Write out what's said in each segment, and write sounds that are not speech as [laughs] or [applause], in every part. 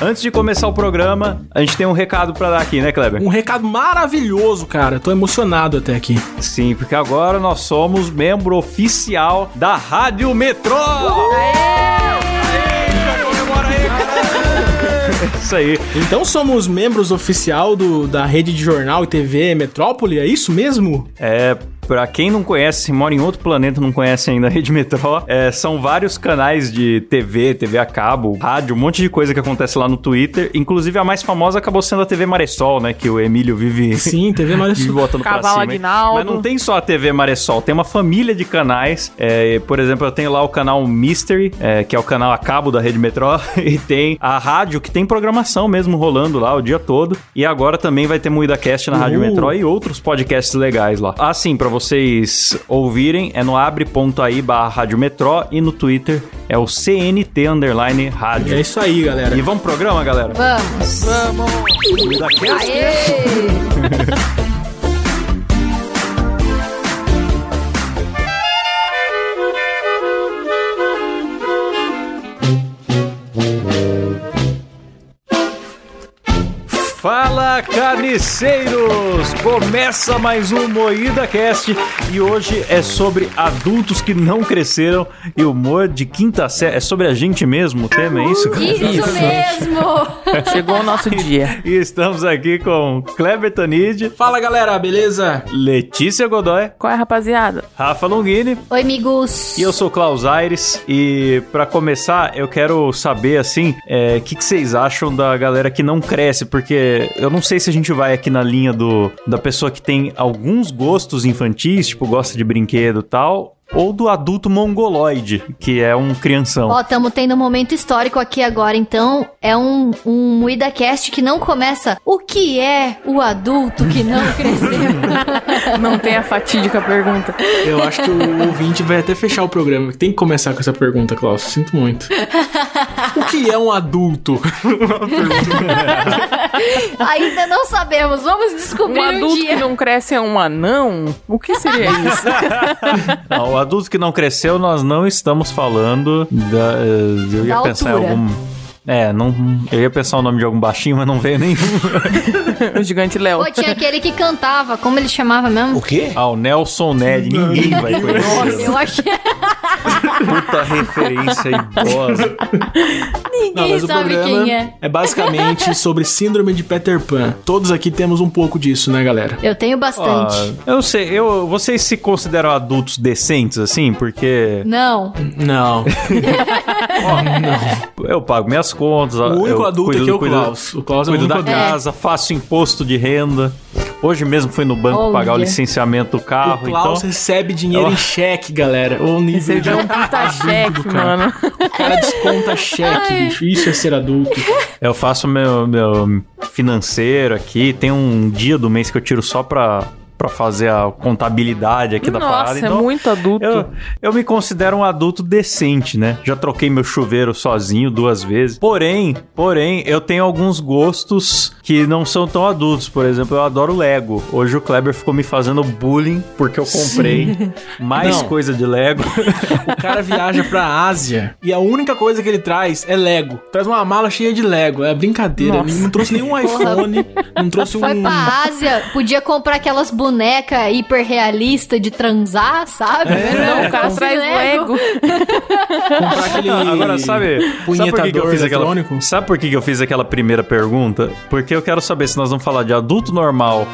Antes de começar o programa, a gente tem um recado pra dar aqui, né, Kleber? Um recado maravilhoso, cara. Tô emocionado até aqui. Sim, porque agora nós somos membro oficial da Rádio Metrô! Isso aí. Então somos membros oficial do, da rede de jornal e TV Metrópole, é isso mesmo? É, Pra quem não conhece, mora em outro planeta, não conhece ainda a Rede Metrô, [laughs] é, são vários canais de TV, TV a cabo, rádio, um monte de coisa que acontece lá no Twitter. Inclusive, a mais famosa acabou sendo a TV Maressol, né? Que o Emílio vive... [laughs] Sim, TV Maressol. vive botando pra Cavalo cima. hein? Aguinaldo. Mas não tem só a TV Maressol, tem uma família de canais. É, por exemplo, eu tenho lá o canal Mystery, é, que é o canal a cabo da Rede Metrô, [laughs] e tem a rádio, que tem programação mesmo rolando lá o dia todo. E agora também vai ter Moída Cast na Rádio Uh. Metrô e outros podcasts legais lá. Assim, pra vocês ouvirem, é no abre.aí barra Rádio Metrô e no Twitter é o CNT Underline Rádio. É isso aí, galera. E vamos pro programa, galera? Vamos. Vamos. Moída Cast. [laughs] [laughs] Fala carniceiros! Começa mais um Moída Cast e hoje é sobre adultos que não cresceram e humor de quinta série. É sobre a gente mesmo o tema, é isso? Isso mesmo! [laughs] Chegou o nosso dia. E estamos aqui com Kleber Tanid, Fala, galera, beleza? Letícia Godoy, Qual é, rapaziada? Rafa Longini Oi, amigos. e eu sou Klaus Aires. E pra começar, eu quero saber assim, o que, que vocês acham da galera que não cresce, porque eu não sei se a gente vai aqui na linha do da pessoa que tem alguns gostos infantis, tipo gosta de brinquedo e tal. Ou do adulto mongoloide, que é um crianção. Ó, estamos tendo um momento histórico aqui agora, então é um, um MuidaCast que não começa o que é o adulto que não [laughs] cresceu. Não tem a fatídica pergunta. Eu acho que o ouvinte vai até fechar o programa. Tem que começar com essa pergunta, Klaus. Sinto muito. O que é um adulto? [laughs] Ainda não sabemos, vamos descobrir Um um, adulto dia. que não cresce é um anão? O que seria isso? [laughs] Não, o adulto que não cresceu, nós não estamos falando da. eh, Eu ia Da pensar em altura. algum. É, não, eu ia pensar o nome de algum baixinho, mas não veio nenhum. [laughs] o gigante Léo. Pô, tinha aquele que cantava, como ele chamava mesmo? quê? Ah, o Nelson Ned, ninguém vai conhecer. Eu achei. [laughs] Puta referência idosa. Ninguém sabe quem é. basicamente sobre síndrome de Peter Pan. Todos aqui temos um pouco disso, né, galera? Eu tenho bastante. Ah, eu não sei, eu, vocês se consideram adultos decentes, assim? Porque Não. Não. eu pago minhas contas. O único adulto cuido, aqui é o cuido- Klaus. O Klaus é o Cuido da adulto. casa, faço imposto de renda. Hoje mesmo fui no banco Olha. pagar o licenciamento do O carro, Klaus então... recebe dinheiro Eu- em cheque, galera. O nível Você de um puta cheque, cara. mano. O cara desconta cheque, bicho. Isso é ser adulto. Eu faço meu, meu financeiro aqui. Tem um dia do mês que eu tiro só pra, pra fazer a contabilidade aqui da parada. Nossa, é Então, muito adulto. eu, eu me considero um adulto decente, né? Já troquei meu chuveiro sozinho duas vezes. Porém, porém, eu tenho alguns gostos que não são tão adultos. Por exemplo, eu adoro Lego. Hoje o Kleber ficou me fazendo bullying porque eu comprei [laughs] mais Não. coisa de Lego. O cara viaja pra Ásia e a única coisa que ele traz é Lego. Traz uma mala cheia de Lego. É brincadeira. Nossa. Ele não trouxe nenhum iPhone, não trouxe um. Foi pra Ásia, podia comprar aquelas bonecas hiperrealistas de transar, sabe? Não, o cara traz Lego. comprar aquele. Agora, sabe, sabe por que, que eu fiz aquela. Sabe por que, que eu fiz aquela primeira pergunta? Porque eu quero saber se nós vamos falar de adulto normal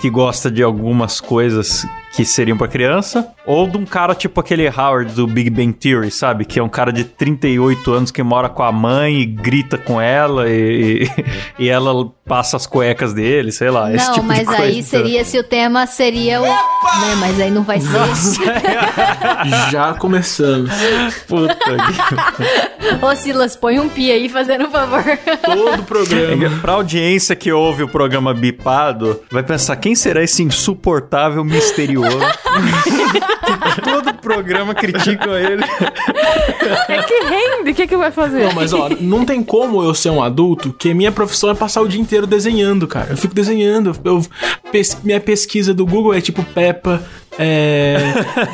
que gosta de algumas coisas que seriam pra criança, ou de um cara tipo aquele Howard do Big Bang Theory, sabe? Que é um cara de 38 anos que mora com a mãe e grita com ela e, e [laughs] ela passa as cuecas dele, sei lá. esse Não, tipo mas de coisa. aí seria se o tema seria o. Né, mas aí não vai ser. [laughs] [laughs] Já começamos. Puta que... Ô Silas, põe um pi aí, fazendo um favor. Todo o programa. Pra audiência que ouve o programa bipado, vai pensar quem será esse insuportável misterioso. [laughs] Todo programa critica ele. É que rende. O que, que vai fazer? Não, mas ó, não tem como eu ser um adulto que minha profissão é passar o dia inteiro desenhando, cara. Eu fico desenhando. Eu, pes- minha pesquisa do Google é tipo Peppa, É,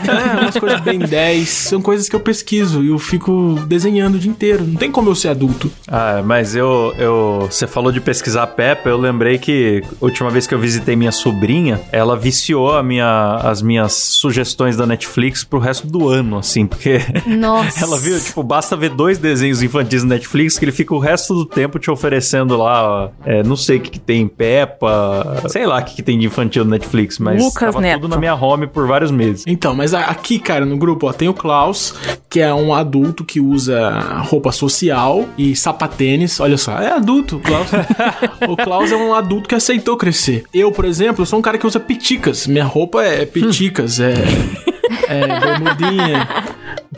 é, umas coisas bem 10. São coisas que eu pesquiso e eu fico desenhando o dia inteiro. Não tem como eu ser adulto. Ah, mas eu, eu. Você falou de pesquisar Peppa, eu lembrei que a última vez que eu visitei minha sobrinha, ela viciou a minha, as minhas sugestões da Netflix pro resto do ano, assim, porque. Nossa. [laughs] Ela viu, tipo, basta ver dois desenhos infantis na Netflix que ele fica o resto do tempo te oferecendo lá, é, não sei o que, que tem, Peppa, sei lá o que, que tem de infantil no Netflix, mas Lucas tava Neto. tudo na minha home por vários meses. Então, mas aqui, cara, no grupo, ó, tem o Klaus, que é um adulto que usa roupa social e sapatênis. Olha só, é adulto, o Klaus. [laughs] o Klaus é um adulto que aceitou crescer. Eu, por exemplo, sou um cara que usa piticas. Minha roupa é piticas, é, é bermudinha.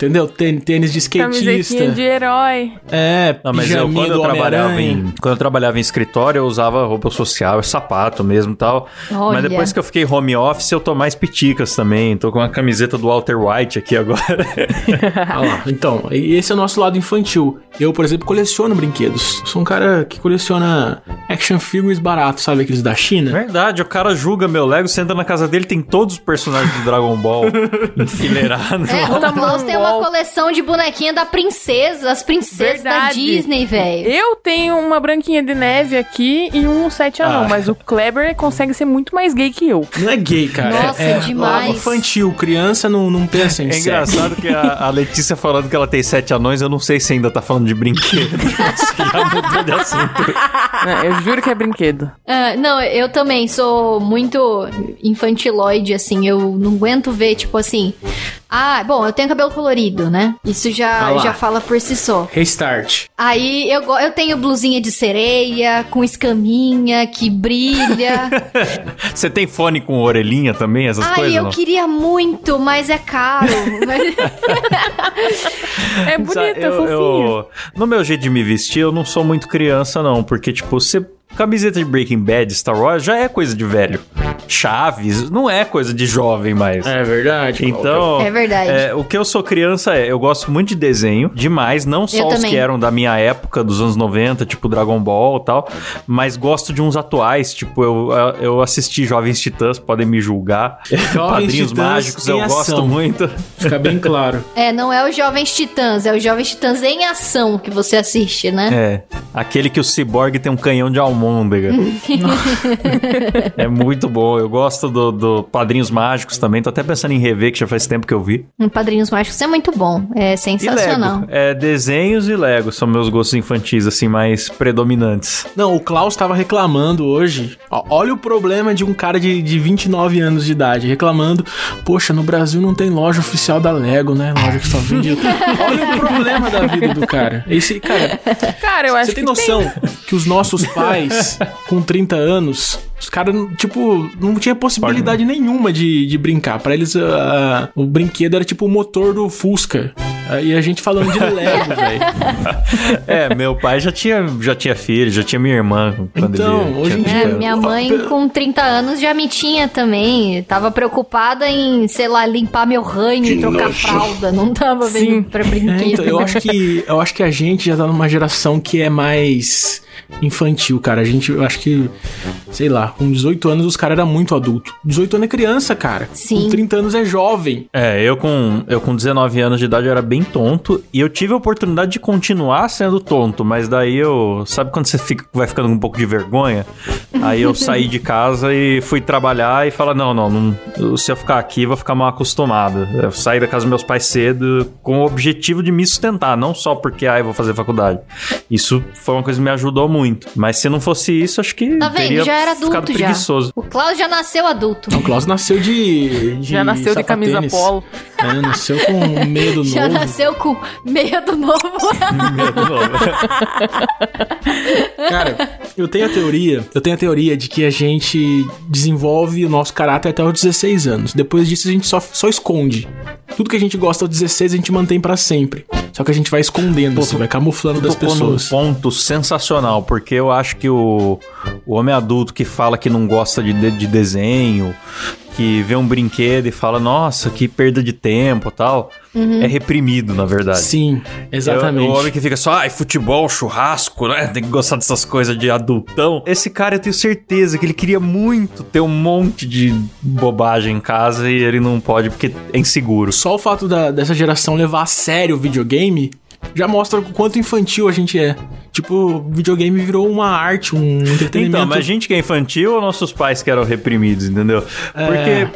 Entendeu? Tên- Tênis de skatista. Camisetinha de herói. É, Não, mas eu, quando eu trabalhava em quando eu trabalhava em escritório, eu usava roupa social, sapato mesmo, e tal. Olha. Mas depois que eu fiquei home office, eu tô mais piticas também. Tô com a camiseta do Walter White aqui agora. [laughs] Ah lá, então, e esse é o nosso lado infantil. Eu, por exemplo, coleciono brinquedos. Sou um cara que coleciona action figures baratos, sabe aqueles da China? Verdade, o cara julga meu Lego, você entra na casa dele, tem todos os personagens do Dragon Ball [laughs] enfileirados. É, o um tem uma wall. coleção de bonequinha da princesa, as princesas da Verdade. Disney, velho. Eu tenho uma branquinha de neve aqui e um sete anão, Ah. mas o Kleber consegue ser muito mais gay que eu. Não é gay, cara. Nossa, é, é demais. infantil. Criança não, não pensa em É sexo. engraçado que a, a Letícia falando que ela tem sete anões, eu não sei se ainda tá falando de brinquedo. [laughs] Você já mudou de assunto. Não, eu juro que é brinquedo. Ah, não, eu também sou muito infantiloide, assim. Eu não aguento ver, tipo assim. Ah, bom, eu tenho cabelo colorido, né? Isso já, Ah já fala por si só. Restart. Aí eu, eu tenho blusinha de sereia, com escaminha, que brilha. [laughs] Você tem fone com orelhinha também, essas Ai, coisas? eu não? queria muito, mas é caro. [laughs] É bonito, Sabe, é eu- fofinho. eu- no meu jeito de me vestir, eu não sou muito criança, não. Porque, tipo, você. Camiseta de Breaking Bad, Star Wars, já é coisa de velho. Chaves, não é coisa de jovem mais. É verdade. Então, É verdade. é, o que eu sou criança é, eu gosto muito de desenho, demais, não só Eu os também. que eram da minha época, dos anos 90, tipo Dragon Ball e tal, mas gosto de uns atuais, tipo, eu, eu assisti Jovens Titãs, podem me julgar. [laughs] Padrinhos Titãs Mágicos, em eu gosto ação. muito. Fica bem [laughs] claro. É, não é o Jovens Titãs, é o Jovens Titãs em ação que você assiste, né? É, aquele que o Cyborg tem um canhão de almôndega. [laughs] é muito bom, eu gosto do, do Padrinhos Mágicos também, tô até pensando em rever, que já faz tempo que eu vi. Um Padrinhos Mágicos é muito bom, é E sensacional. Lego. É, desenhos e Lego são meus gostos infantis, assim, mais predominantes. Não, o Klaus tava reclamando hoje. Ó, olha o problema de um cara de, de 29 anos de idade. Reclamando. Poxa, no Brasil não tem loja oficial da Lego, né? Loja que só vende. [laughs] olha o problema da vida do cara. Esse, cara, Cara, eu acho você tem que noção que os nossos pais, com 30 anos, os caras, tipo, não tinha possibilidade nenhuma de, de brincar. Pra eles, ah, o brinquedo era tipo o motor do Fusca. E a gente falando de Lego, [laughs] velho. É, meu pai já tinha, já tinha filho, já tinha minha irmã. Quando Então, ele hoje em tinha É, dia- minha mãe com 30 anos já me tinha também. Tava preocupada em, sei lá, limpar meu ranho e trocar fralda. Não tava Sim. vendo pra brinquedo. É, então, eu acho que eu acho que a gente já tá numa geração que é mais infantil, cara. A gente, eu acho que, sei lá, com 18 anos os caras eram muito adulto. 18 anos é criança, cara. Sim. Com 30 anos é jovem. É, eu com, eu com 19 anos de idade eu era bem tonto e eu tive a oportunidade de continuar sendo tonto, mas daí eu. Sabe quando você fica, vai ficando com um pouco de vergonha? Aí eu [laughs] saí de casa e fui trabalhar e falar: não, não, não se eu ficar aqui, eu vou ficar mal acostumado. Eu saí da casa dos meus pais cedo com o objetivo de me sustentar, não só porque, ah, eu vou fazer faculdade. Isso foi uma coisa que me ajudou muito. Mas se não fosse isso, acho que. Tá vendo? teria Já era ficado adulto já. preguiçoso. O Klaus já nasceu adulto. O Klaus nasceu de, de Já nasceu de camisa polo. É, nasceu com medo Já novo. nasceu com [laughs] medo novo. Cara, eu tenho a teoria, eu tenho a teoria de que a gente desenvolve o nosso caráter até os 16 anos. Depois disso a gente só, só esconde. Tudo que a gente gosta aos 16 a gente mantém pra sempre. Só que a gente vai escondendo, assim, vai camuflando das pessoas. num ponto sensacional, porque eu acho que o, o homem adulto que fala que não gosta de, de, de desenho que vê um brinquedo e fala, nossa, que perda de tempo tal, é reprimido, na verdade. Sim, É exatamente. O homem que fica só, ai, futebol, churrasco, né? Tem que gostar dessas coisas de adultão. Esse cara, eu tenho certeza que ele queria muito ter um monte de bobagem em casa e ele não pode porque é inseguro. Só o fato da- dessa geração levar a sério o videogame já mostra o quanto infantil a gente é. Tipo, videogame virou uma arte, um entretenimento. Então, mas a gente que é infantil ou nossos pais que eram reprimidos, entendeu? É. Porque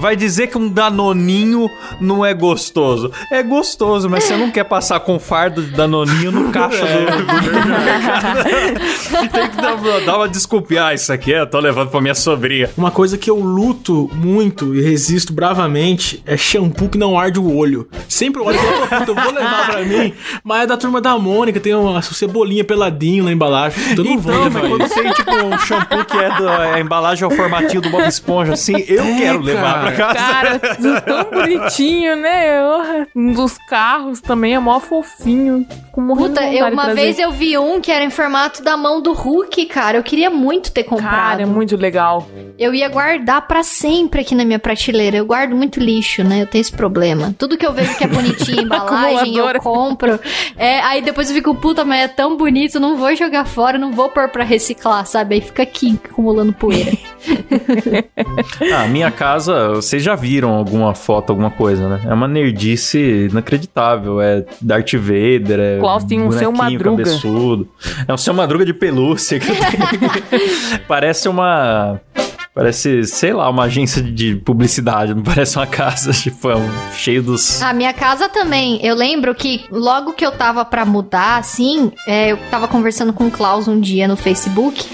vai dizer que um danoninho não é gostoso. É gostoso, mas você não quer passar com fardo de danoninho no caixa É. do. [laughs] Tem que dar, dar uma desculpinha. Ah, isso aqui eu tô levando pra minha sobrinha. Uma coisa que eu luto muito e resisto bravamente é shampoo que não arde o olho. Sempre olho e falo, "Puta, eu vou levar pra mim, mas é da turma da Mônica, tem uma cebolinha peladinho na embalagem. Então eu não vou Então, levar mas quando tem tipo um shampoo que é da a embalagem é o formatinho do Bob Esponja, assim, eu É, quero levar pra cara. casa. Cara, tão bonitinho, né? Um dos carros também é mó fofinho. Puta, eu, uma trazer. vez eu vi um que era em formato da mão do Hulk, cara. Eu queria muito ter comprado. Cara, é muito legal. Eu ia guardar pra sempre aqui na minha prateleira. Eu guardo muito lixo, né? Eu tenho esse problema. Tudo que eu vejo que é bonitinho, [laughs] embalagem, eu Acumuladora. É, aí depois eu fico, puta, mas é tão bonito, não vou jogar fora, não vou pôr pra reciclar, sabe? Aí fica aqui, acumulando poeira. [laughs] Ah, minha casa, vocês já viram alguma foto, alguma coisa, né? É uma nerdice inacreditável. É Darth Vader, é. Klaus tem um Seu bonequinho Madruga. cabeçudo. É um seu madruga de pelúcia que eu tenho. [laughs] Parece uma. Parece, sei lá, uma agência de publicidade, não parece uma casa, [laughs] tipo, é um, cheio dos. A minha casa também. Eu lembro que logo que eu tava pra mudar, assim, é, eu tava conversando com o Klaus um dia no Facebook.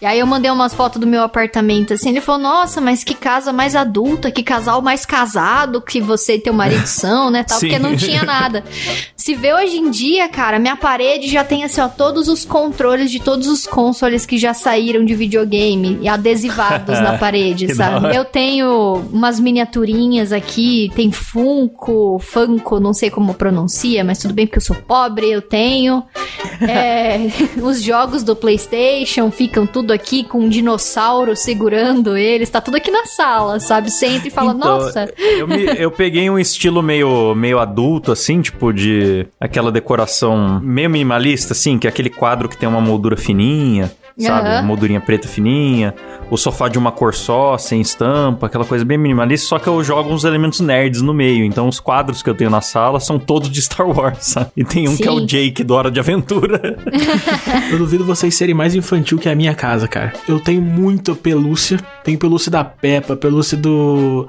E aí eu mandei umas fotos do meu apartamento, assim. Ele falou: Nossa, mas que casa mais adulta, que casal mais casado que você e teu marido [laughs] são, né? Tal, Sim. porque não tinha nada. Se vê hoje em dia, cara, minha parede já tem, assim, ó, todos os controles de todos os consoles que já saíram de videogame e adesivados [laughs] na parede, sabe? Eu tenho umas miniaturinhas aqui, tem Funko, Funko, não sei como pronuncia, mas tudo bem porque eu sou pobre, eu tenho. É, [laughs] os jogos do PlayStation ficam tudo aqui com um dinossauro segurando eles, tá tudo aqui na sala, sabe? Você entra e fala, Então, nossa, Eu, me- eu peguei um estilo meio, meio adulto, assim, tipo de aquela decoração meio minimalista, assim, que é aquele quadro que tem uma moldura fininha, sabe? Aham. Moldurinha preta fininha, o sofá de uma cor só, sem estampa, aquela coisa bem minimalista, só que eu jogo uns elementos nerds no meio. Então os quadros que eu tenho na sala são todos de Star Wars, [laughs] sabe? E tem um que é o Sim. Jake do Hora de Aventura. [laughs] Eu duvido vocês serem mais infantil que a minha casa, cara. Eu tenho muita pelúcia. Tenho pelúcia da Peppa, pelúcia do.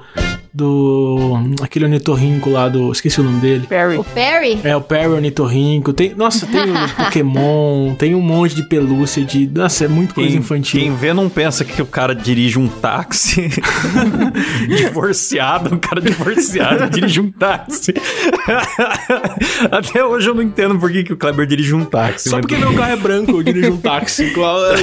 Do. Aquele ornitorrinco lá do. Esqueci o nome dele. Perry. o Perry? É, o Perry ornitorrinco. Tem, nossa, tem o [laughs] Pokémon. Tem um monte de pelúcia de. Nossa, é muito coisa infantil. Quem vê não pensa que o cara dirige um táxi [laughs] divorciado, um cara divorciado dirige um táxi. [laughs] Até hoje eu não entendo por que, que o Kleber dirige um táxi. Só porque meu carro é branco, eu dirijo um táxi. Claro.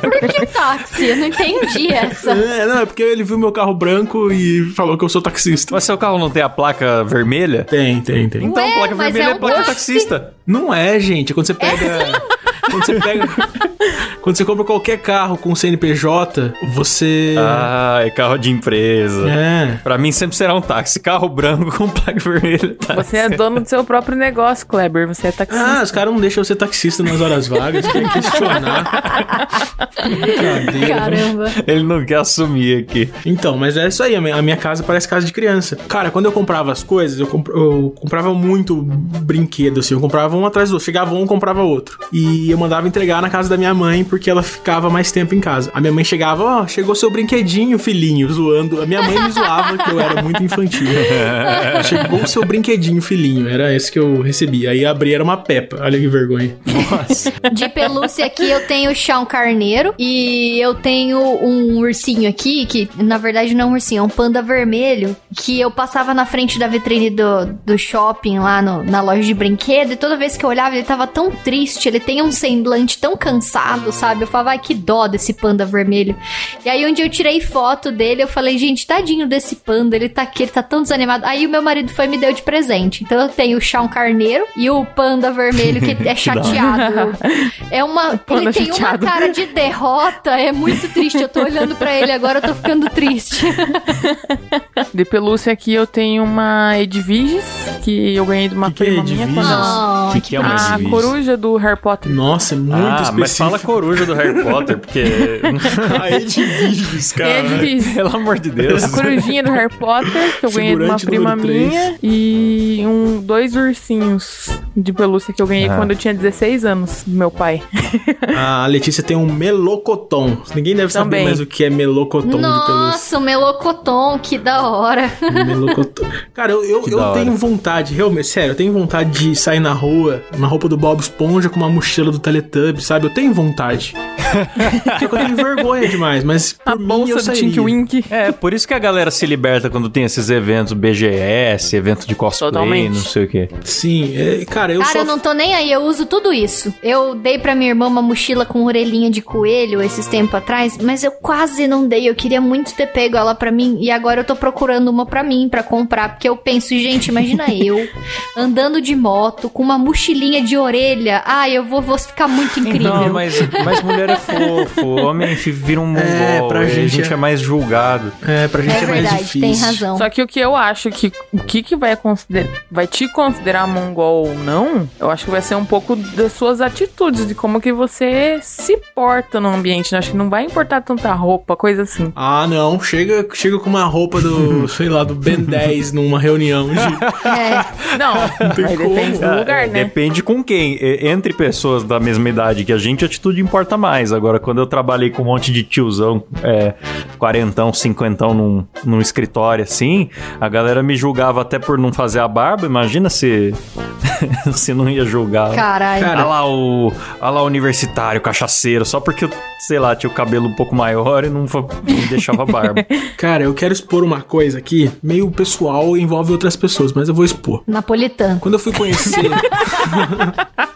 Por que táxi? Eu não entendi essa. É, não, é porque ele viu meu carro branco e falou que eu sou taxista. Mas seu carro não tem a placa vermelha? Tem, tem, tem. Então, Ué, placa mas vermelha é é, placa de taxista. Não é, gente. É quando você pega. Quando você pega. [laughs] quando você compra qualquer carro com CNPJ, você. Ah, é carro de empresa. É. Pra mim sempre será um táxi. Carro branco [laughs] com placa vermelha. Tá? Você é dono do seu próprio negócio, Kleber. Você é taxista. Ah, os caras não deixam eu ser taxista nas horas vagas, tem que questionar. Caramba. Ele não quer assumir aqui. Então, mas é isso aí, a minha, a minha casa parece casa de criança. Cara, quando eu comprava as coisas, eu, comp- eu comprava muito brinquedo, assim, eu comprava um atrás do outro. Chegava um, comprava outro. E eu mandava entregar na casa da minha mãe, porque ela ficava mais tempo em casa. A minha mãe chegava, ó, chegou seu brinquedinho, filhinho, zoando. A minha mãe me zoava que eu era muito infantil. [laughs] chegou o seu brinquedinho, filhinho, era esse que eu recebi. Aí abri, era uma pepa, olha que vergonha. Nossa. De pelúcia aqui eu tenho o chão carneiro e eu tenho um ursinho aqui, que na verdade não é um ursinho, é um panda vermelho, que eu passava na frente da vitrine do, do shopping lá no- na loja de brinquedo e toda vez que eu olhava ele tava tão triste, ele tem um semblante tão cansado, sabe? Eu falava, ai, que dó desse panda vermelho. E aí, onde eu tirei foto dele, eu falei, gente, tadinho desse panda, ele tá aqui, ele tá tão desanimado. Aí o meu marido foi e me deu de presente. Então eu tenho o chão carneiro e o panda vermelho que [laughs] é chateado. é uma. [laughs] Panda ele tem chateado. uma cara de derrota, é muito triste. Eu tô olhando pra ele agora, eu tô ficando triste. [laughs] De pelúcia aqui eu tenho uma Edviges, que eu ganhei de uma Que que é prima minha quando. Oh, que, que é uma A coruja do Harry Potter. Nossa, é muito ah, mas específico. fala coruja do Harry Potter, porque. [laughs] A Edviges, cara. Edviges. Pelo amor de Deus. A corujinha do Harry Potter, que eu ganhei de uma prima minha. E um, dois ursinhos de pelúcia que eu ganhei Ah. quando eu tinha 16 anos, do meu pai. [laughs] A Letícia tem um melocotom. Ninguém deve saber Também. mais o que é melocotom de pelúcia. Nossa, o melocotom, que da hora. [laughs] Melocotom. Cara, eu, eu, eu tenho vontade, realmente, sério, eu tenho vontade de sair na rua, na roupa do Bob Esponja com uma mochila do Teletubbies, sabe? Eu tenho vontade. Só [laughs] que eu tenho vergonha demais, mas por A mim bolsa eu do sairia. Tink Wink. É, por isso que a galera se liberta quando tem esses eventos BGS, evento de cosplay, Totalmente. não sei o quê. Sim, é, cara, eu Cara, só... eu não tô nem aí, eu uso tudo isso. Eu dei pra minha irmã uma mochila com orelhinha de coelho esses tempos atrás, mas eu quase não dei. Eu queria muito ter pego ela pra mim e agora eu tô procurando uma pra mim pra comprar, porque eu penso, gente, imagina eu [laughs] andando de moto com uma mochilinha de orelha. Ai, eu vou, vou ficar muito incrível. Não, mas, mas mulher é fofo, homem vira um mongol, É, pra e a gente gente é- é mais julgado. É, pra gente É é, mais difícil. tem razão. Só que o que eu acho que o que, que vai, consider, vai te considerar mongol ou não, eu acho que vai ser um pouco das suas atitudes, de como que você se porta no ambiente. né? Acho que não vai importar tanta roupa, coisa assim. Ah, não, chega, chega com uma roupa do, [laughs] sei lá, do Ben 10 numa reunião. de- É, Não, como. depende do lugar, é, né? Depende com quem. Entre pessoas da mesma idade que a gente, a atitude importa mais. Agora, quando eu trabalhei com um monte de tiozão, é, quarentão, cinquentão num, num escritório assim, a galera me julgava até por não fazer a barba. Imagina se, [laughs] se não ia julgar. caralho. Cara, Olha lá o, olha lá o universitário, cachaceiro, só porque eu, sei lá, tinha o cabelo um pouco maior e não, não deixava barba. [laughs] Cara, eu quero expor uma coisa aqui, meio pessoal, envolve outras pessoas, mas eu vou expor. Napolitano. Quando eu fui conhecer. [laughs]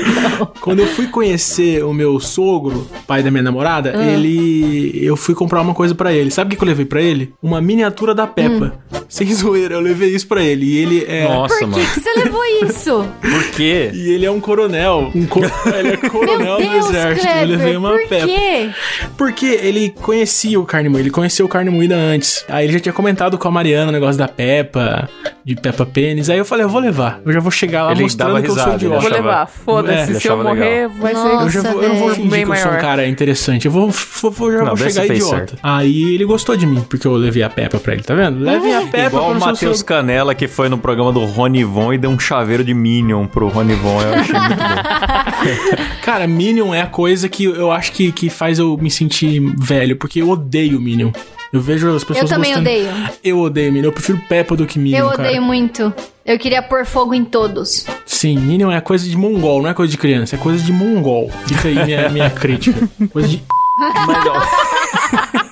[laughs] Quando eu fui conhecer o meu sogro, pai da minha namorada, Ah. ele. Eu fui comprar uma coisa pra ele. Sabe o que, que eu levei pra ele? Uma miniatura da Peppa. Sem zoeira, eu levei isso pra ele. E ele é. Nossa, Por que, mano. que você levou isso? Por quê? E ele é um coronel. Um co- [laughs] ele é Meu coronel do Deus, exército. eu levei Kleber, uma por Peppa. quê? Porque ele conhecia o carne moída, ele conheceu o carne moída antes. Aí ele já tinha comentado com a Mariana o negócio da Peppa, de Peppa Pênis. Aí eu falei, eu vou levar. Eu já vou chegar lá Ele mostrando que eu sou risada, idiota. Vou achava- levar, É, foda-se. ele se eu morrer, vai Nossa. Eu, ser. já vou, eu não vou fingir Bem que eu sou um maior. cara interessante. Eu vou, vou, vou- já Não, vou chegar idiota. certo. Aí ele gostou de mim, porque eu levei a Peppa pra ele, tá vendo? Leve a Peppa Igual para o seu Matheus sogro. Canela que foi no programa do Ronivon e deu um chaveiro de Minion pro Ronivon. Eu achei muito bom. [laughs] Cara, Minion é a coisa que eu acho que, que faz eu me sentir velho, porque eu odeio Minion. Eu vejo as pessoas Eu também gostando. odeio. Eu odeio Minion. Eu prefiro Peppa do que Minion, Eu cara. odeio muito. Eu queria pôr fogo em todos. Sim, Minion é coisa de mongol, não é coisa de criança, é coisa de mongol. Fica aí minha, minha crítica. Coisa de... [laughs] Mas, ó. [laughs]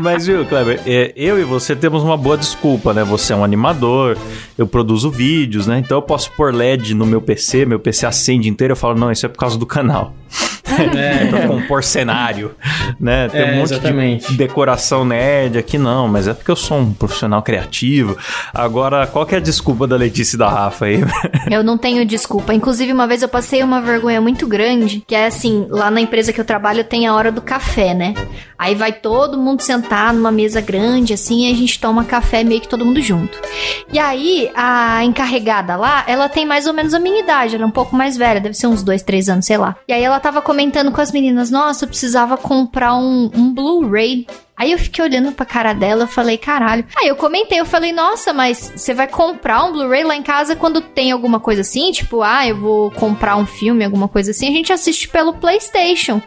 Mas viu, Kleber, é, eu e você temos uma boa desculpa, né? Você é um animador, eu produzo vídeos, né? Então eu posso pôr LED no meu PC, meu PC acende inteiro, eu falo, não, isso é por causa do canal. [laughs] É, pra compor cenário, né? Tem É, um monte exatamente. de decoração nerd aqui, não, mas é porque eu sou um profissional criativo. Agora, qual que é a desculpa da Letícia e da Rafa aí? [laughs] Eu não tenho desculpa. Inclusive, uma vez eu passei uma vergonha muito grande, que é assim, lá na empresa que eu trabalho tem a hora do café, né? Aí vai todo mundo sentar numa mesa grande, assim, e a gente toma café meio que todo mundo junto. E aí, a encarregada lá, ela tem mais ou menos a minha idade, ela é um pouco mais velha, deve ser uns dois, três anos, sei lá. E aí ela tava comentando com as meninas, nossa, eu precisava comprar um, um Blu-ray Aí eu fiquei olhando pra cara dela, eu falei, caralho. Aí eu comentei, eu falei, nossa, mas você vai comprar um Blu-ray lá em casa quando tem alguma coisa assim? Tipo, ah, eu vou comprar um filme, alguma coisa assim. A gente assiste pelo PlayStation.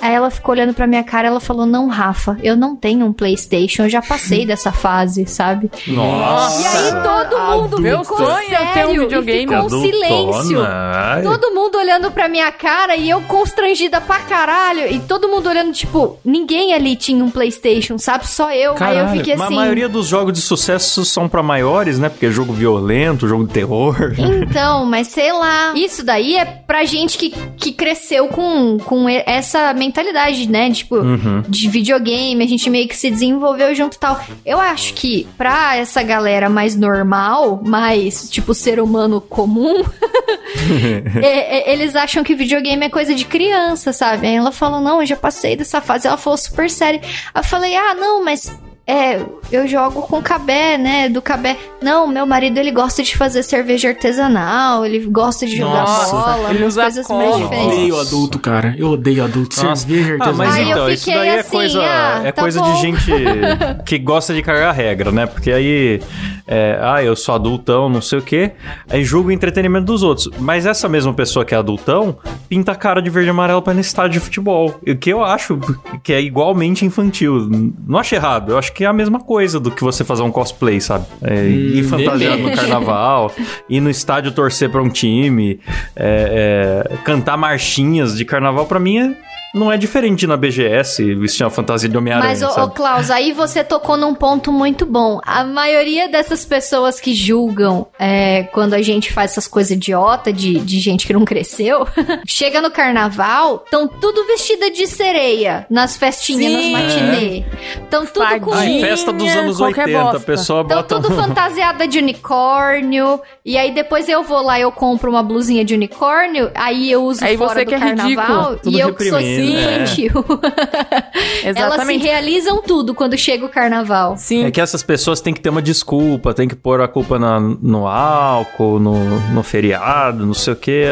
Aí ela ficou olhando pra minha cara, ela falou, não, Rafa, eu não tenho um PlayStation, eu já passei dessa fase, sabe? Nossa! E aí todo mundo meu ficou sonho é ter um videogame e ficou um silêncio. Ai. Todo mundo olhando pra minha cara e eu constrangida pra caralho. E todo mundo olhando, tipo, ninguém ali tinha um PlayStation. PlayStation, sabe? Só eu. Aí eu fiquei assim. a maioria dos jogos de sucesso são pra maiores, né? Porque é jogo violento, jogo de terror. Então, [laughs] mas sei lá. Isso daí é pra gente que, que cresceu com, com essa mentalidade, né? Tipo, Uhum. de videogame, a gente meio que se desenvolveu junto e tal. Eu acho que pra essa galera mais normal, mais tipo ser humano comum, [laughs] [laughs] é- é- eles acham que videogame é coisa de criança, sabe? Aí ela falou: Não, eu já passei dessa fase. Ela falou super séria. Aí eu falei: Ah, não, mas. É, eu jogo com cabé, né? Do cabé. Não, meu marido ele gosta de fazer cerveja artesanal, ele gosta de jogar Nossa, bola, ele usa coisas mais cola. Eu diferentes. odeio adulto, cara. Eu odeio adulto. Nossa. Cerveja Ah, mas artesanal. Aí eu então, isso daí é assim, coisa, ah, é tá coisa bom. de gente [laughs] que gosta de cagar regra, né? Porque aí, é, ah, eu sou adultão, não sei o quê, aí julga o entretenimento dos outros. Mas essa mesma pessoa que é adultão pinta a cara de verde e amarelo pra ir no estádio de futebol. O que eu acho que é igualmente infantil. Não acho errado, eu acho que é a mesma coisa do que você fazer um cosplay, sabe? É, ir fantasiado no carnaval, ir no estádio torcer pra um time, é, é, cantar marchinhas de carnaval, pra mim é não é diferente na BGS vestir uma fantasia de Homem-Aranha, Mas, ô, ô? Klaus, aí você tocou num ponto muito bom. A maioria dessas pessoas que julgam é, quando a gente faz essas coisas idiota de, de gente que não cresceu, [laughs] chega no carnaval, estão tudo vestida de sereia nas festinhas, Sim. nas matinê. Estão tudo com. Ai, festa dos anos qualquer 80, a bosta. pessoa Estão bota tudo um... fantasiada de unicórnio. E aí depois eu vou lá e eu compro uma blusinha de unicórnio. Aí eu uso Aí fora você do que é carnaval. ridículo, tudo e eu que sou é. infantil. [laughs] Elas se realizam tudo quando chega o carnaval. Sim. É que essas pessoas têm que ter uma desculpa, tem que pôr a culpa na- no álcool, no, no feriado, não sei o quê.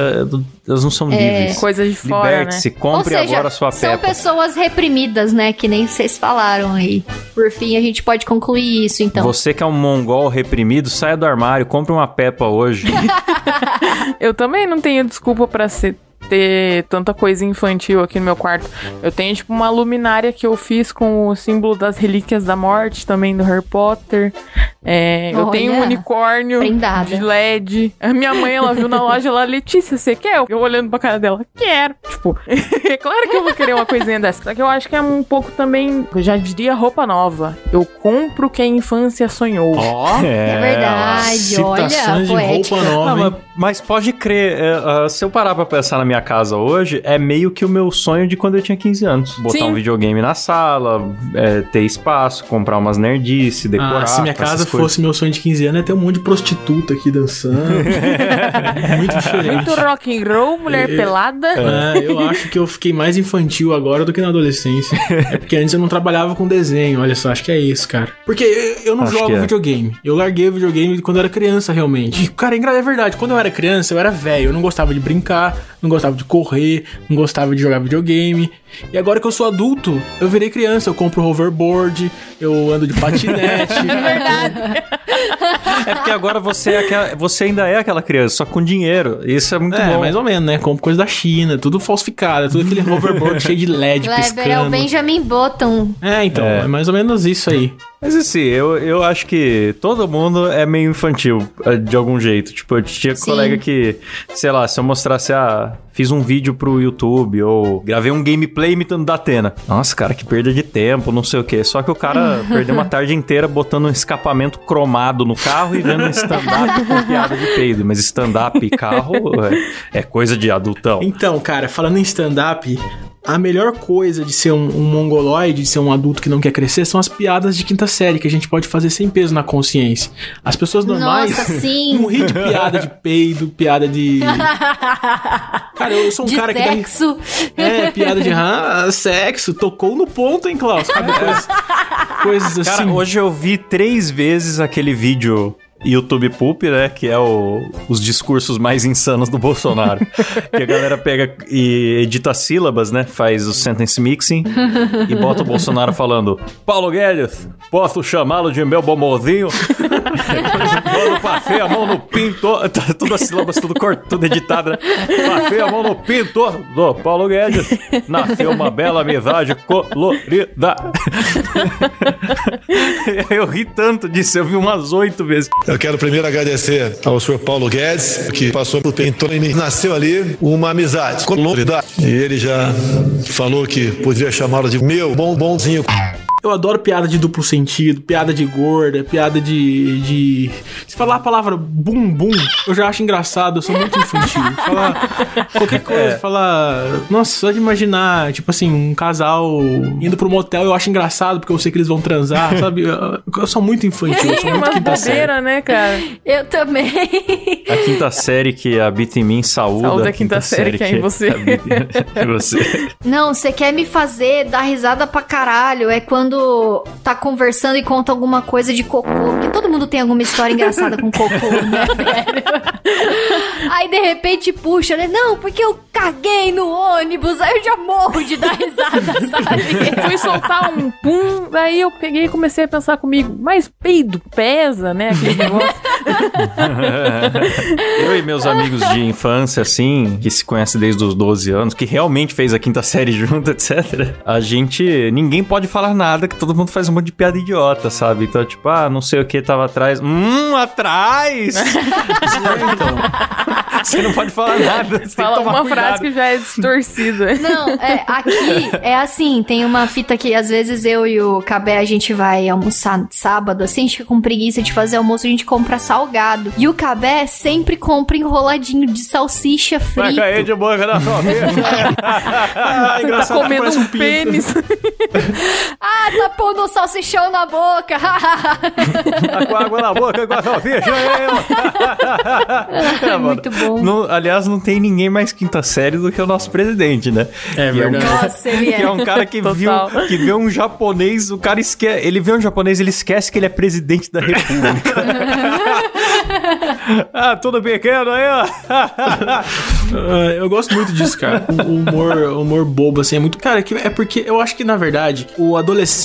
Elas não são livres. Coisa de fora, Liberte-se, compre Ou seja, agora a sua são Peppa. pessoas reprimidas, né? Que nem vocês falaram aí. Por fim, a gente pode concluir isso, então. Você que é um mongol reprimido, saia do armário, compre uma Peppa hoje. [laughs] Eu também não tenho desculpa pra ser, ter tanta coisa infantil aqui no meu quarto. Eu tenho, tipo, uma luminária que eu fiz com o símbolo das relíquias da morte, também do Harry Potter. É, eu tenho um unicórnio prendada. de LED. A minha mãe, ela viu na loja, ela, Letícia, você quer? Eu olhando pra cara dela, quero. Tipo, [laughs] é claro que eu vou querer uma coisinha dessa. Só que eu acho que é um pouco também, eu já diria roupa nova. Eu compro o que a infância sonhou. Ó, É verdade, olha, de poética. roupa Ah, nova, mas, hein? mas pode crer, é, ah, se eu parar pra pensar na minha casa hoje, é meio que o meu sonho de quando eu tinha 15 anos. Botar Sim. um videogame na sala, é, ter espaço, comprar umas nerdice, decorar. Ah, se minha casa coisas. fosse meu sonho de 15 anos, ia ter um monte de prostituta aqui dançando. [laughs] Muito diferente. Muito rock and roll, mulher É, pelada. É, eu [laughs] acho que eu fiquei mais infantil agora do que na adolescência. É porque antes eu não trabalhava com desenho, olha só, acho que é isso, cara. Porque eu, eu não Acho jogo é. videogame. Eu larguei o videogame quando eu era criança, realmente. E, cara, é verdade, quando eu era criança, eu era velho. Eu não gostava de brincar, não gostava de correr, não gostava de jogar videogame. E agora que eu sou adulto, eu virei criança. Eu compro hoverboard, eu ando de patinete. [laughs] É porque agora você, é aquela- você ainda é aquela criança, só com dinheiro. Isso é muito É, bom. mais ou menos, né? Compro coisa da China, tudo falsificado, tudo aquele hoverboard [laughs] cheio de LED Kleber é o piscando. Benjamin Button. É, então, é. É. mais ou menos isso aí. Mas assim, eu, eu acho que todo mundo é meio infantil, eh, de algum jeito. Tipo, eu tinha Sim. colega que, sei lá, se eu mostrasse, ah, fiz um vídeo pro YouTube ou gravei um gameplay imitando da Atena. Nossa, cara, que perda de tempo, não sei o quê. Só que o cara [laughs] perdeu uma tarde inteira botando um escapamento cromado no carro e vendo um stand-up com piada de peido. Mas stand-up e carro é, é coisa de adultão. Então, cara, falando em stand-up, a melhor coisa de ser um, um mongoloide, de ser um adulto que não quer crescer, são as piadas de quinta série, que a gente pode fazer sem peso na consciência. As pessoas normais Nossa, [laughs] sim. não ri de piada de peido, piada de. [laughs] Cara, eu sou um de cara que dá. sexo. É, piada de ah, sexo, tocou no ponto, hein, Klaus? Sabe, coisas, [laughs] coisas assim. Cara, hoje eu vi três vezes aquele vídeo YouTube Poop, né? Que é o- os discursos mais insanos do Bolsonaro. [laughs] que a galera pega e edita sílabas, né? Faz o sentence mixing e bota o Bolsonaro falando: Paulo Guedes, posso chamá-lo de meu bomozinho? [laughs] Quando passei a mão no pinto. Tá tudo as sílabas, tudo cortado, tudo editado, né? Passei a mão no pinto do Paulo Guedes. Nasceu uma bela amizade colorida. [laughs] Eu ri tanto disso, eu vi umas oito vezes. Eu quero primeiro agradecer ao senhor Paulo Guedes, que passou por pintor e nasceu ali uma amizade. com. E ele já falou que poderia chamá-lo de meu bombonzinho. Eu adoro piada de duplo sentido, piada de gorda, piada de. de... Se falar a palavra bumbum, eu já acho engraçado, eu sou muito infantil. [laughs] Falar qualquer coisa, É. falar. Nossa, só de imaginar, tipo assim, um casal indo pro motel, eu acho engraçado, porque eu sei que eles vão transar, [laughs] sabe? Eu, eu sou muito infantil, eu sou muito Uma quinta série. né, cara? Eu também. A quinta série que habita em mim saúda. Saúda a quinta série que é em você. habita em você. [laughs] Não, você quer me fazer dar risada pra caralho. É quando tá conversando e conta alguma coisa de cocô. Porque todo mundo tem alguma história engraçada com cocô, né, [laughs] velho? Aí de repente puxa, né? Não, porque eu caguei no ônibus. Aí eu já morro de dar risada, [laughs] sabe? Fui soltar um pum, daí eu peguei e comecei a pensar comigo, mas peido pesa, né? Aquele negócio. [laughs] Eu e meus amigos de infância, assim, que se conhecem desde os 12 anos, que realmente fez a quinta série junto, etc. A gente. Ninguém pode falar nada, que todo mundo faz um monte de piada idiota, sabe? Então, tipo, ah, não sei o que tava atrás. Hum, atrás! [laughs] então. Você não pode falar nada. Você Fala tem que tomar uma frase cuidado. que já é distorcida. [laughs] Não, é, aqui é assim, tem uma fita que às vezes eu e o Cabé a gente vai almoçar sábado, assim, a gente fica com preguiça de fazer almoço, a gente compra salgado. E o Cabé sempre compra enroladinho de salsicha Vai frito. cair de boca na sua [laughs] frente. Ah, Tá engraçado que comendo um pinto. pênis. Ah, tá pondo o salsichão na boca. [laughs] Tá com água na boca, com a salsicha. [laughs] é muito bom. Não- aliás, não tem ninguém mais quinta série do que o nosso presidente, né? É Que um verdade. cara- Nossa, ele que é é. um cara que viu, que vê um japonês, o cara esquece, ele vê um japonês, ele esquece que ele é presidente da república. [laughs] ah, tudo pequeno aí, ó. Ah, eu gosto muito disso, cara. O humor, humor bobo, assim, é muito. Cara, é que- é porque eu acho que, na verdade, o adolescente,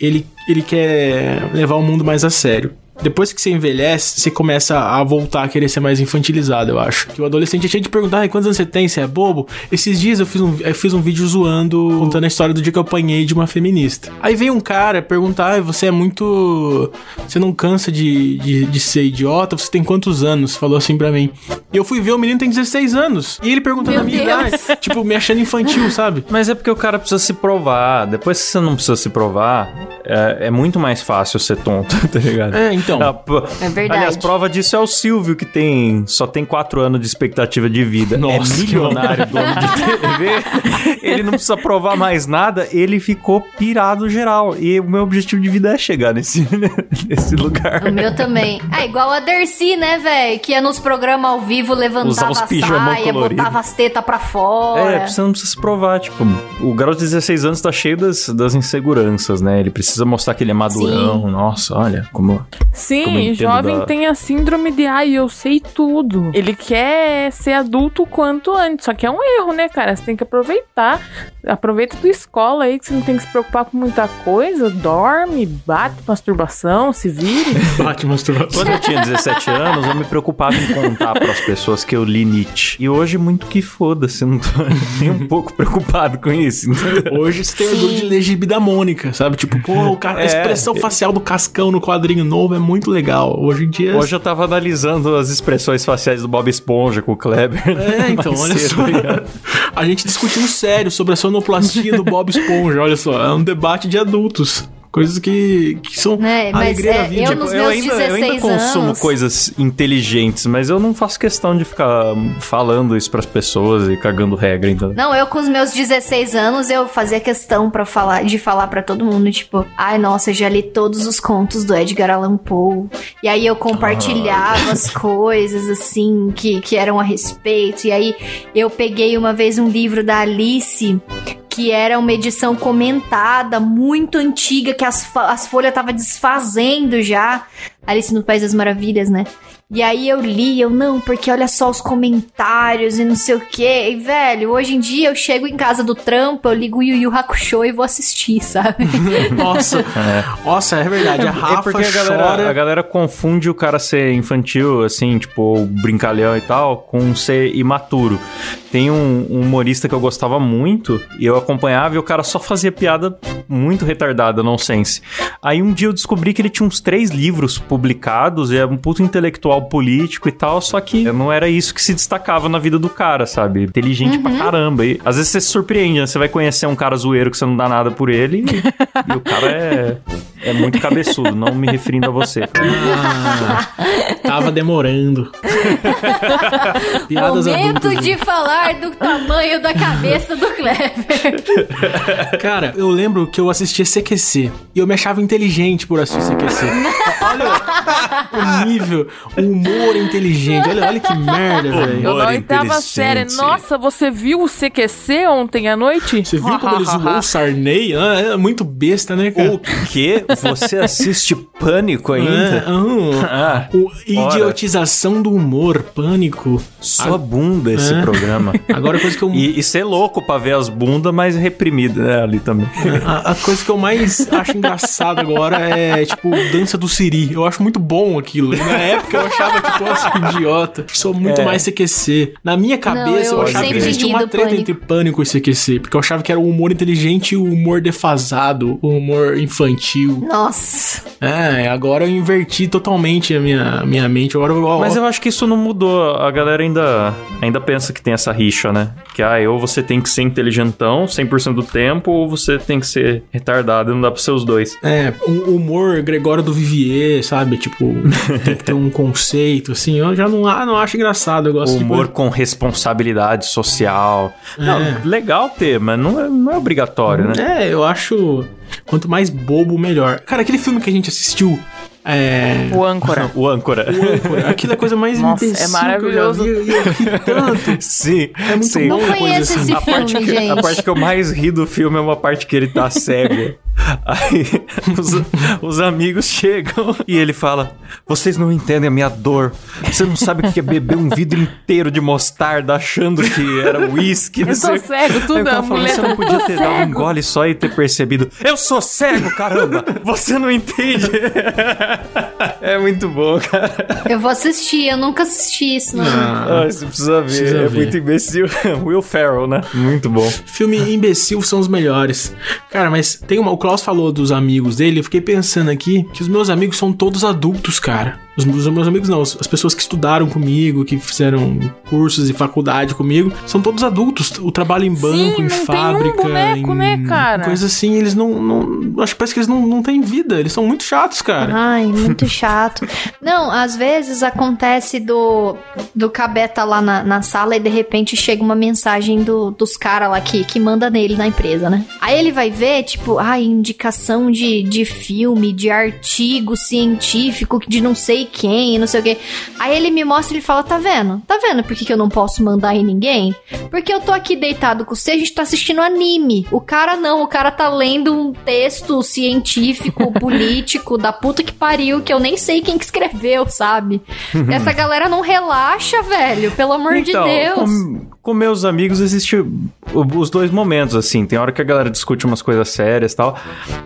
ele, ele quer levar o mundo mais a sério. Depois que você envelhece, você começa a voltar a querer ser mais infantilizado, eu acho. Que o adolescente é cheio de perguntar, ai, quantos anos você tem? Você é bobo? Esses dias eu fiz um, eu fiz um vídeo zoando, contando a história do dia que eu apanhei de uma feminista. Aí veio um cara perguntar, ai, você é muito... Você não cansa de, de, de ser idiota? Você tem quantos anos? Falou assim pra mim. E eu fui ver, o menino tem 16 anos. E ele perguntando Meu a minha Deus. idade. Tipo, me achando infantil, sabe? [laughs] Mas é porque o cara precisa se provar. Depois que você não precisa se provar, é, é muito mais fácil ser tonto, [laughs] tá ligado? É, então. Ah, É verdade. Aliás, prova disso é o Silvio, que tem só tem quatro anos de expectativa de vida. Nossa, é milionário, dono de TV. Ele não precisa provar mais nada, ele ficou pirado geral. E o meu objetivo de vida é chegar nesse, [laughs] nesse lugar. O meu também. É igual a Dercy, né, velho? Que ia nos programas ao vivo, levantava os a saia, colorido. botava as tetas pra fora. É, você não precisa se provar, tipo, o garoto de 16 anos tá cheio das, das inseguranças, né? Ele precisa mostrar que ele é madurão. Nossa, olha como... Sim, jovem da- tem a síndrome de ai, eu sei tudo. Ele quer ser adulto o quanto antes. Só que é um erro, né, cara? Você tem que aproveitar. Aproveita tua escola aí, que você não tem que se preocupar com muita coisa. Dorme, bate masturbação, se vire. [laughs] Bate masturbação. Quando eu tinha 17 anos, eu me preocupava em contar pras pessoas que eu li Nietzsche. E hoje, muito que foda-se, não tô [laughs] nem um pouco preocupado com isso. Hoje você tem orgulho de ler gibi da Mônica, sabe? Tipo, pô, o ca- a É. expressão facial do Cascão no quadrinho novo é muito legal. Hoje em dia. Hoje eu tava analisando as expressões faciais do Bob Esponja com o Kleber. É, então, [laughs] olha só. tá ligado? A gente discutindo sério sobre a sonoplastia do Bob Esponja, olha só. É um debate de adultos. Coisas que, que são É, a mas alegria é, da vida. eu Tipo, nos eu ainda, eu ainda 16 consumo anos- coisas inteligentes, mas eu não faço questão de ficar falando isso pras pessoas e cagando regra, então. Não, eu com os meus 16 anos, eu fazia questão para falar, de falar pra todo mundo, tipo, ai, nossa, eu já li todos os contos do Edgar Allan Poe. E aí eu compartilhava as coisas, assim, que, que eram a respeito. E aí eu peguei uma vez um livro da Alice, que era uma edição comentada, muito antiga, que as, as folhas estavam desfazendo já. Alice no País das Maravilhas, né? E aí eu li, eu não, porque olha só os comentários e não sei o quê. E, velho, hoje em dia eu chego em casa do trampo, eu ligo o Yu Yu Hakusho e vou assistir, [laughs] sabe? [laughs] Nossa, nossa, é verdade. A Rafa é porque a chora. galera, a galera confunde o cara ser infantil, assim, tipo, brincalhão e tal, com ser imaturo. Tem um, um humorista que eu gostava muito, e eu acompanhava, e o cara só fazia piada muito retardada, nonsense. Aí um dia eu descobri que ele tinha uns três livros publicados, e é um puto intelectual político e tal, só que não era isso que se destacava na vida do cara, sabe? Inteligente pra caramba. E às vezes você se surpreende, né? Você vai conhecer um cara zoeiro que você não dá nada por ele e, [laughs] e o cara é, é muito cabeçudo, não me referindo a você. Ah, tava demorando. [laughs] Piadas Momento adultas. de falar do tamanho da cabeça do Clever. Cara, eu lembro que eu assistia CQC e eu me achava inteligente por assistir CQC. [laughs] olha o nível, o humor inteligente. Olha, olha que merda, velho. Eu na oitava série. Nossa, você viu o CQC ontem à noite? Você viu como ele zoou o [laughs] Sarney? Ah, é muito besta, né, cara? O quê? Você assiste Pânico ainda? É, ah, Ah, o ora. idiotização do humor, pânico. sua bunda esse programa. Agora a coisa que eu E, e ser louco pra ver as bundas, mas reprimida, né, ali também. A, a coisa que eu mais acho engraçado agora é, tipo, dança do Siri. Eu acho muito bom aquilo. Na época eu achava, tipo, nossa, que idiota. Sou muito É. mais CQC. Na minha cabeça eu eu, achava que existia uma treta Pânico. entre pânico e CQC. Porque eu achava que era o humor inteligente e o humor defasado, o humor infantil. Nossa. É, agora eu inverti totalmente a minha, minha mente. Agora eu, Mas eu acho que isso não mudou. A galera ainda, ainda pensa que tem essa rixa, né? Que, ah, ou você tem que ser inteligentão 100% do tempo, ou você tem que ser retardado e não dá pra ser os dois. É, o humor Gregório do Vivier, sabe? Tipo, [laughs] tem que ter um conceito, assim. Eu já não, não acho engraçado. Eu gosto O de humor com responsabilidade social. Não, É. legal ter, mas não é, não é obrigatório, né? É, eu acho. Quanto mais bobo, melhor. Cara, aquele filme que a gente assistiu. É. O âncora. [laughs] O âncora. o âncora, Aquilo é a coisa mais Nossa, é imbecil maravilhoso. Que eu já vi, eu ri tanto. [laughs] Sim, É muito sim. bom. Não conheço assim. esse A parte, filme, que, gente. a parte que eu mais ri do filme é uma parte que ele tá cego. Aí [laughs] os, os amigos chegam e ele fala: Vocês não entendem a minha dor. Você não sabe o que é beber um vidro inteiro de mostarda achando que era uísque. Eu o- cego, Aí tudo, o cara a fala, mulher Você não podia ter dado um cego." gole só e ter percebido. Eu sou cego, caramba! Você não entende. [laughs] é muito bom, cara. Eu vou assistir, eu nunca assisti isso, não. Ah, você precisa ver. Precisa é ver. muito imbecil. [laughs] Will Ferrell, né? Muito bom. Filme imbecil são os melhores. Cara, mas tem uma. O Klaus falou dos amigos dele. Eu fiquei pensando aqui que os meus amigos são todos adultos, cara. Os, os meus amigos não, as pessoas que estudaram comigo, que fizeram cursos e faculdade comigo, são todos adultos. O trabalho em banco, Sim, em não tem um fábrica, boneco, em né, cara? coisa assim, eles não, não. Acho que parece que eles não, não têm vida. Eles são muito chatos, cara. Ai, muito [laughs] chato. Não, às vezes acontece do, do Cabeta lá na, na sala e de repente chega uma mensagem do, dos caras lá que, que manda nele na empresa, né? Aí ele vai ver, tipo, ai, indicação de, de filme, de artigo científico de não sei quem, não sei o quê. Aí ele me mostra e ele fala: tá vendo? Tá vendo por que, que eu não posso mandar em ninguém? Porque eu tô aqui deitado com você, a gente tá assistindo anime. O cara não, o cara tá lendo um texto científico, [laughs] político, da puta que pariu, que eu nem sei quem que escreveu, sabe? [laughs] Essa galera não relaxa, velho, pelo amor de Então, Deus. Com, com meus amigos existe os dois momentos, assim. Tem hora que a galera discute umas coisas sérias e tal.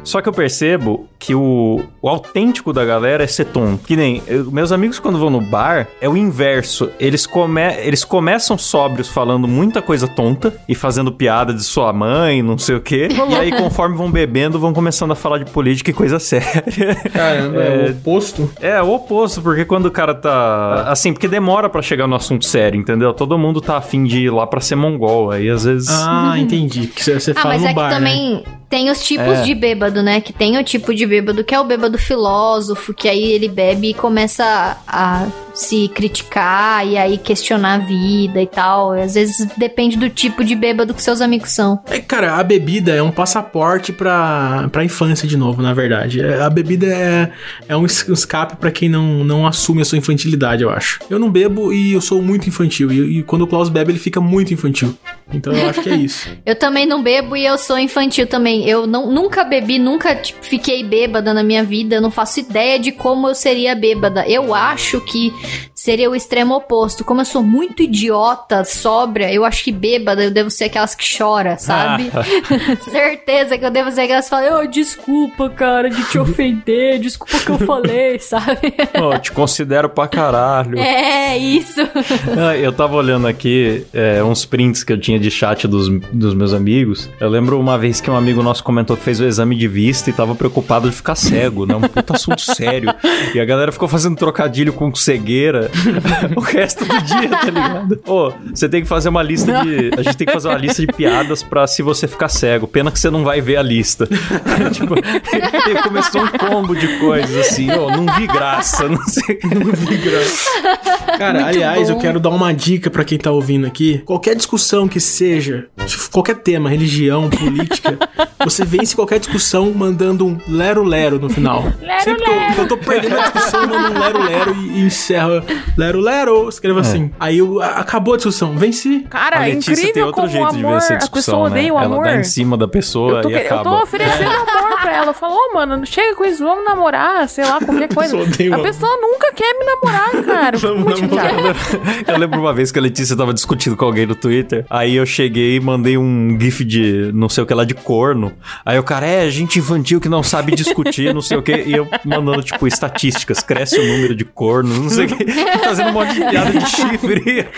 Só que eu percebo que o, o autêntico da galera é ser tonto. Que nem, eu- meus amigos quando vão no bar, é o inverso. Eles, come, eles começam sóbrios falando muita coisa tonta e fazendo piada de sua mãe, não sei o quê. e aí, [laughs] conforme vão bebendo, vão começando a falar de política e coisa [laughs] séria. Caramba, É. o oposto. É, o oposto, porque quando o cara tá. Assim, porque demora pra chegar no assunto sério, entendeu? Todo mundo tá afim de ir lá pra ser mongol. Aí às vezes. Ah, entendi. Porque você, você Ah, fala mas no é bar, que né? também tem os tipos É. de bêbado, né? Que tem o tipo de bêbado que é o bêbado filósofo, que aí ele bebe e começa a se criticar e aí questionar a vida e tal. Às vezes depende do tipo de bêbado que seus amigos são. É, cara, a bebida é um passaporte pra, pra infância de novo, na verdade. É, A bebida é, é um es- escape pra quem não, não assume a sua infantilidade, eu acho. Eu não bebo e eu sou muito infantil. E, e quando o Klaus bebe, ele fica muito infantil. Então eu acho que é isso. [laughs] Eu também não bebo e eu sou infantil também. Eu não, nunca bebi, nunca tipo, fiquei bêbada na minha vida. Não faço ideia de como eu seria bêbada. Eu acho que seria o extremo oposto. Como eu sou muito idiota, sóbria, eu acho que bêbada eu devo ser aquelas que chora, sabe? [laughs] Certeza que eu devo ser aquelas que falam, oh, desculpa, cara, de te ofender, desculpa o que eu falei, [laughs] sabe? Pô, eu te considero pra caralho. é, isso. [laughs] Ah, Eu tava olhando aqui é, uns prints que eu tinha de chat dos, dos meus amigos. Eu lembro uma vez que um amigo nosso comentou que fez o exame de vista e tava preocupado de ficar cego, né? Um puta assunto sério. E a galera ficou fazendo trocadilho com cegueira [laughs] o resto do dia, tá ligado? Ô, você tem que fazer uma lista de. A gente tem que fazer uma lista de piadas pra se você ficar cego. Pena que você não vai ver a lista. [laughs] tipo, e começou um combo de coisas assim, ô, não vi graça, não sei o que. Não vi graça. Cara, Muito aliás, eu bom. quero dar uma dica pra quem tá ouvindo aqui. Qualquer discussão que seja, qualquer tema, religião, política, [laughs] você vence qualquer discussão mandando um lero-lero no final. Lero, Sempre que eu, lero. que eu tô perdendo a discussão, eu mando um lero-lero e, e encerra lero-lero, escreva assim. Aí eu, a- acabou a discussão, venci. Cara, a é Letícia incrível tem outro como jeito o de amor, ver essa as discussão, pessoas né? odeiam o Ela amor. dá em cima da pessoa Eu tô, e que- eu tô acaba. oferecendo [laughs] amor pra ela. Falou, ô, mano, chega com isso, vamos namorar, sei lá, qualquer [laughs] coisa. pessoa A pessoa nunca quer me namorar, cara. [laughs] Muito chateada. Eu lembro uma vez que a Letícia tava discutindo com alguém no Twitter. Aí eu cheguei e mandei um gif de não sei o que lá de corno. Aí o cara, é, gente infantil que não sabe discutir, não sei o que. E eu mandando, tipo, estatísticas. Cresce o número de cornos, não sei o que. [laughs] Fazendo um monte de piada de chifre. [laughs]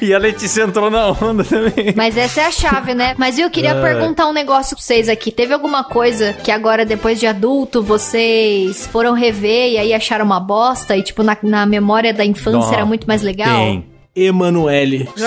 E a Letícia entrou na onda também. Mas essa é a chave, né? Mas eu queria É. perguntar um negócio pra vocês aqui. Teve alguma coisa que agora, depois de adulto, vocês foram rever e aí acharam uma bosta? E, tipo, na, na memória da infância Não, era muito mais legal? Tem. Emanuele. [laughs] [laughs]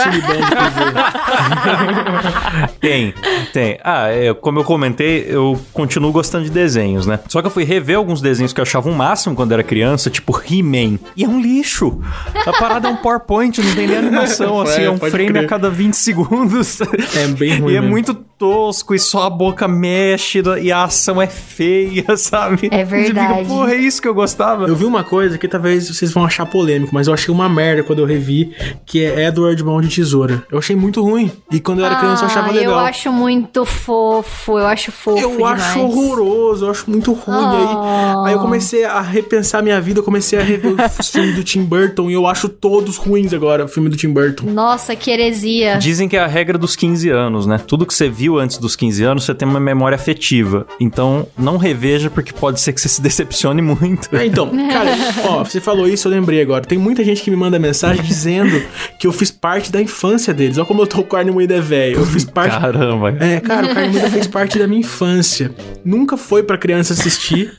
Tem, tem. Ah, é, como eu comentei, eu continuo gostando de desenhos, né? Só que eu fui rever alguns desenhos que eu achava um máximo quando era criança, tipo He-Man. E é um lixo. A parada é um PowerPoint, não tem nem animação, [laughs] assim, é um Pode frame crer. a cada 20 segundos. É bem ruim E é mesmo. muito tosco, e só a boca mexe, e a ação é feia, sabe? É E você fica, verdade. Porra, é isso que eu gostava. Eu vi uma coisa que talvez vocês vão achar polêmico, mas eu achei uma merda quando eu revi, que é Edward Mão de Tesoura. Eu achei muito ruim. E quando eu era criança eu achava Ah, legal. Eu acho muito fofo, eu acho fofo Eu demais. acho horroroso, eu acho muito ruim. Ah. Aí, aí eu comecei a repensar minha vida, eu comecei a rever os [laughs] filmes do Tim Burton e eu acho todos ruins agora, o filme do Tim Burton. Nossa, que heresia. Dizem que é a regra dos 15 anos, né? Tudo que você viu antes dos 15 anos, você tem uma memória afetiva. Então, não reveja, porque pode ser que você se decepcione [laughs] muito. É, então, cara, [laughs] ó, você falou isso, eu lembrei agora. Tem muita gente que me manda mensagem dizendo que eu fiz parte da infância deles. Olha como eu tô com carne moída é velho. Eu fiz parte. Caramba. É, cara, o carne moída fez parte da minha infância. Nunca foi pra criança assistir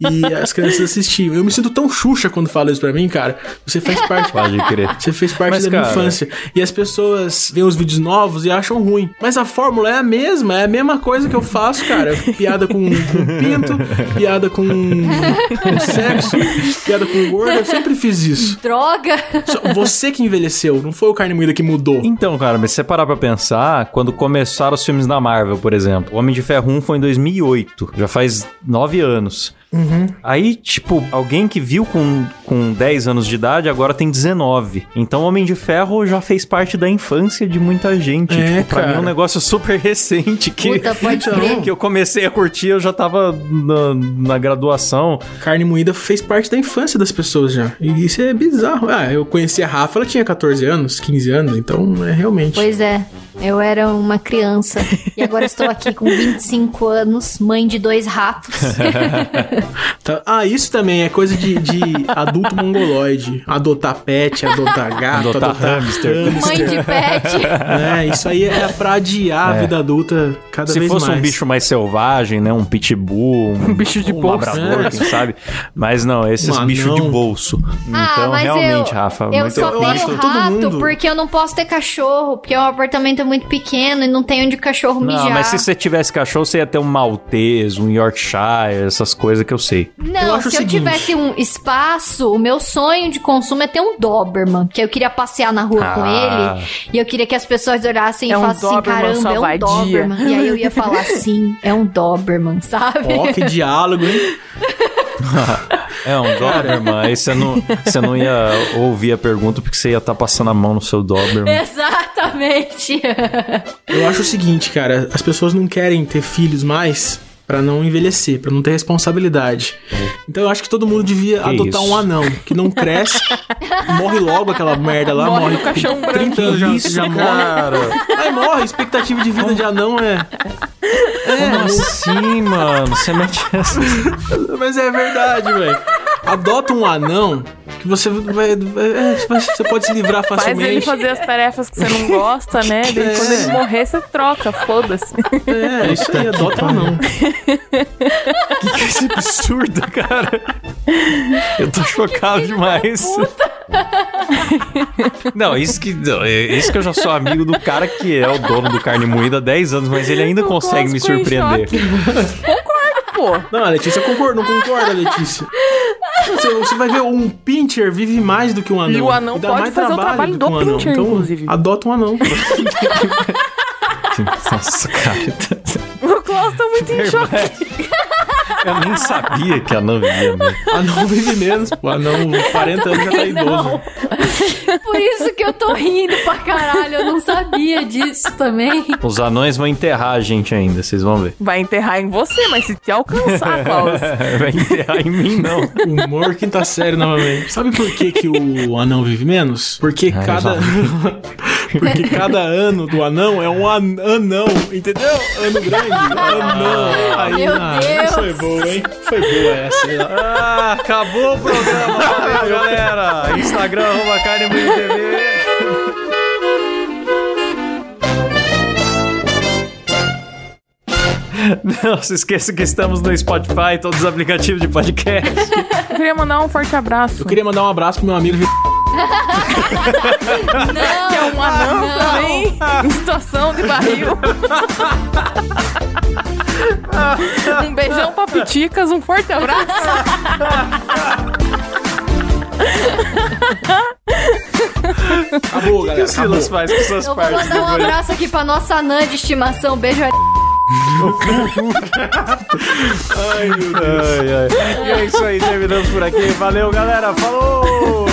e as crianças assistiam. Eu me sinto tão xuxa quando fala isso pra mim, cara. Você faz parte. Pode crer. Você fez parte Mas, da minha cara- infância. E as pessoas veem os vídeos novos e acham ruim. Mas a fórmula é a mesma, é a mesma coisa que eu faço, cara. Piada com, com pinto, piada com, com sexo, piada com gordo. Eu sempre fiz isso. Droga. Só você que envelheceu, não foi o carne moída que mudou. Então, cara, mas se você parar pra pensar, quando começaram os filmes da Marvel, por exemplo, o Homem de Ferro 1 foi em 2008, já faz nove anos. Aí, tipo, alguém que viu com, com 10 anos de idade agora tem 19. Então, o Homem de Ferro já fez parte da infância de muita gente. É, tipo, pra mim é cara. um negócio super [laughs] recente que, Puta, pode [laughs] crer. que eu comecei a curtir, eu já tava na, na graduação. Carne moída fez parte da infância das pessoas já. E isso é bizarro. Ah, eu conheci a Rafa, ela tinha 14 anos, 15 anos, então é realmente. Pois é, eu era uma criança e agora estou aqui com 25 anos, mãe de dois ratos. [laughs] Tá- Ah, isso também é coisa de, de adulto mongoloide. Adotar pet, adotar gato, Adotar adotar, hamster. mãe de pet. É, isso aí é pra adiar a vida adulta cada Se vez fosse mais. um bicho mais selvagem, né? Um pitbull, um, [laughs] Um bicho de um bolso. labrador, É. quem sabe. Mas não, esses Um bichos de bolso. Ah, então, mas realmente, eu, Rafa, eu muito só tenho que todo rato mundo- porque eu não posso ter cachorro, porque o apartamento é muito pequeno e não tem onde o cachorro mijar. Não, mas se você tivesse cachorro, você ia ter um maltese, um Yorkshire, essas coisas que eu sei. Não, Eu acho se o eu seguinte- tivesse um espaço, o meu sonho de consumo é ter um Doberman, que eu queria passear na rua com Ah. ele e eu queria que as pessoas olhassem É e um falassem assim, Doberman caramba, é um só Doberman. vadia. E aí eu ia falar sim, é um Doberman, [laughs] sabe? Ó, que diálogo, hein? [laughs] [laughs] É um Doberman, aí você não, você não ia ouvir a pergunta porque você ia estar passando a mão no seu Doberman. Exatamente. Eu acho o seguinte, cara, as pessoas não querem ter filhos mais Pra não envelhecer, pra não ter responsabilidade. Então eu acho que todo mundo devia Que adotar isso? um anão, que não cresce, [laughs] morre logo aquela merda lá, Morre morre. no caixão com 30 anos já, Isso, já morre. cara. Aí morre, expectativa de vida de anão é. Como assim, mano? Você mete essa... Mas é verdade, velho. Adota um anão você vai, vai- é, você pode se livrar Faz ele facilmente. fazer as tarefas que você não gosta, né? Daí É. quando ele morrer, você troca, foda-se. É, isso aí, adota um anão. Que esse absurdo, cara. Eu tô chocado demais. Não, isso que, não, é isso que eu já sou amigo do cara que é o dono do carne moída há 10 anos, mas ele ainda O consegue me surpreender. choque. Pô, Não, a Letícia concorda, não concorda, Letícia. Você, você vai ver, um pincher vive mais do que um anão. E o anão dá pode mais fazer o trabalho trabalho do do um anão. pincher, Então, inclusive. Adota um anão. [laughs] Nossa, cara. [laughs] o Klaus tá muito em choque. Eu nem sabia que a não vivia mesmo. Anão vive menos, pô. Anão, 40 anos já tá idoso. Por isso que eu tô rindo pra caralho. Eu não sabia disso também. Os anões vão enterrar a gente ainda, vocês vão ver. Vai enterrar em você, mas se te alcançar, Klaus. [laughs] Vai enterrar em mim, não. Humor quinta série novamente. Sabe por que, que o anão vive menos? Porque Ah, cada. [laughs] Porque cada ano do anão é um an- anão, entendeu? Ano grande. Anão. Aí, Meu ah, Deus. Foi boa, hein? Foi boa essa. hein? Ah, acabou o programa. [laughs] Valeu, galera. Instagram, arroba carne TV. Não se esqueça que estamos no Spotify, todos os aplicativos de podcast. Eu queria mandar um forte abraço. Eu queria mandar um abraço pro meu amigo. [laughs] Que é um anão também, em situação de barril. [laughs] um beijão pra Piticas, um forte abraço. Acabou, O que galera. o Silas faz com suas Eu vou partes mandar um abraço aqui pra nossa anã de estimação. Beijo. Ai, ai. E é isso aí, terminamos por aqui. Valeu, galera. Falou!